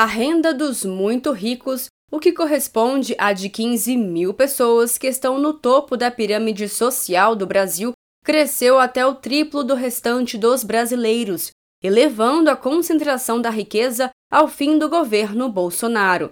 A renda dos muito ricos, o que corresponde a de 15 mil pessoas que estão no topo da pirâmide social do Brasil, cresceu até o triplo do restante dos brasileiros, elevando a concentração da riqueza ao fim do governo Bolsonaro.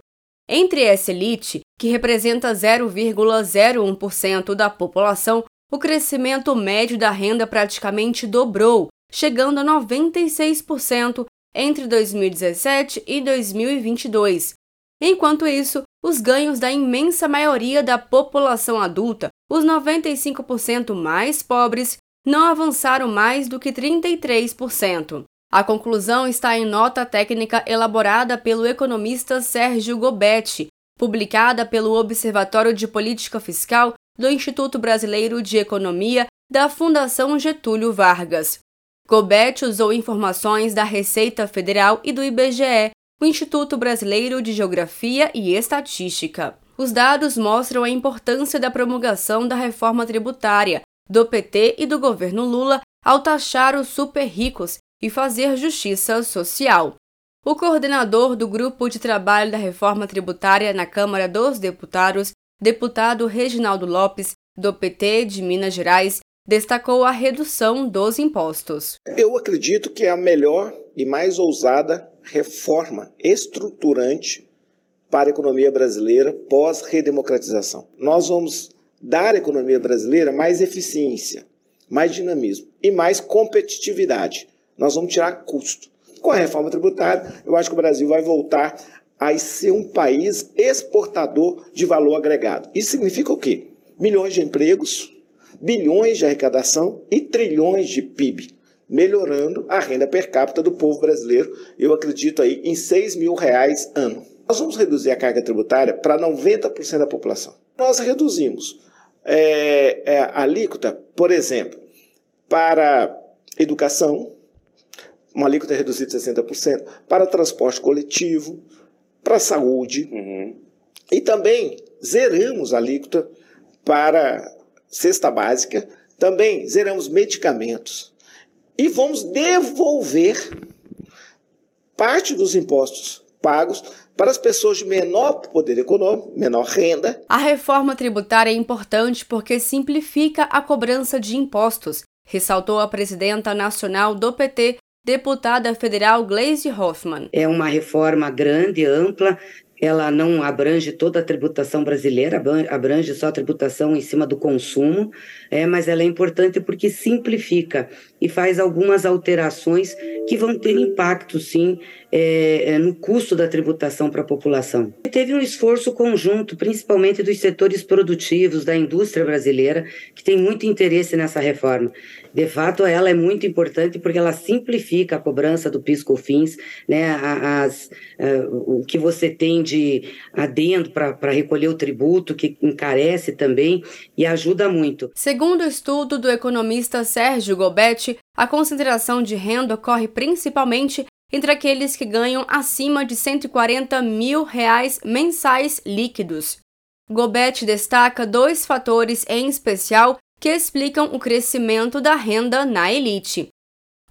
Entre essa elite, que representa 0,01% da população, o crescimento médio da renda praticamente dobrou, chegando a 96% entre 2017 e 2022. Enquanto isso, os ganhos da imensa maioria da população adulta, os 95% mais pobres, não avançaram mais do que 33%. A conclusão está em nota técnica elaborada pelo economista Sérgio Gobetti, publicada pelo Observatório de Política Fiscal do Instituto Brasileiro de Economia da Fundação Getúlio Vargas. Gobetti usou informações da Receita Federal e do IBGE, o Instituto Brasileiro de Geografia e Estatística. Os dados mostram a importância da promulgação da reforma tributária do PT e do governo Lula ao taxar os super ricos e fazer justiça social. O coordenador do Grupo de Trabalho da Reforma Tributária na Câmara dos Deputados, deputado Reginaldo Lopes, do PT de Minas Gerais, destacou a redução dos impostos. Eu acredito que é a melhor e mais ousada reforma estruturante para a economia brasileira pós-redemocratização. Nós vamos dar à economia brasileira mais eficiência, mais dinamismo e mais competitividade. Nós vamos tirar custo. Com a reforma tributária, eu acho que o Brasil vai voltar a ser um país exportador de valor agregado. Isso significa o quê? Milhões de empregos, bilhões de arrecadação e trilhões de PIB, melhorando a renda per capita do povo brasileiro, eu acredito aí em 6 mil reais ano. Nós vamos reduzir a carga tributária para 90% da população. Nós reduzimos é, é, a alíquota, por exemplo, para educação, uma alíquota reduzida de 60%, para transporte coletivo, para saúde, uhum. e também zeramos a alíquota para cesta básica, também zeramos medicamentos e vamos devolver parte dos impostos pagos para as pessoas de menor poder econômico, menor renda. A reforma tributária é importante porque simplifica a cobrança de impostos, ressaltou a presidenta nacional do PT, deputada federal Gleisi Hoffmann. É uma reforma grande, ampla, ela não abrange toda a tributação brasileira, abrange só a tributação em cima do consumo, é, mas ela é importante porque simplifica e faz algumas alterações que vão ter impacto, sim, é, é no custo da tributação para a população. Teve um esforço conjunto, principalmente dos setores produtivos, da indústria brasileira, que tem muito interesse nessa reforma. De fato, ela é muito importante porque ela simplifica a cobrança do PIS/COFINS, né, as, o que você tem de adendo para recolher o tributo, que encarece também e ajuda muito. Segundo o estudo do economista Sérgio Gobetti, a concentração de renda ocorre principalmente entre aqueles que ganham acima de 140 mil reais mensais líquidos. Gobetti destaca dois fatores em especial que explicam o crescimento da renda na elite.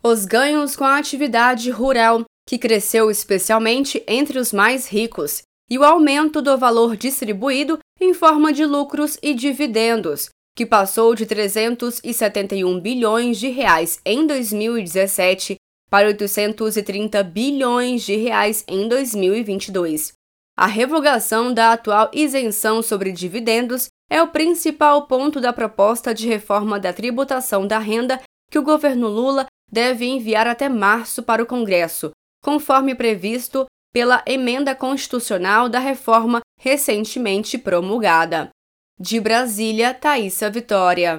Os ganhos com a atividade rural, que cresceu especialmente entre os mais ricos, e o aumento do valor distribuído em forma de lucros e dividendos, que passou de 371 bilhões de reais em 2017 para 830 bilhões de reais em 2022. A revogação da atual isenção sobre dividendos é o principal ponto da proposta de reforma da tributação da renda que o governo Lula deve enviar até março para o Congresso, conforme previsto pela emenda constitucional da reforma recentemente promulgada. De Brasília, Thaisa Vitória.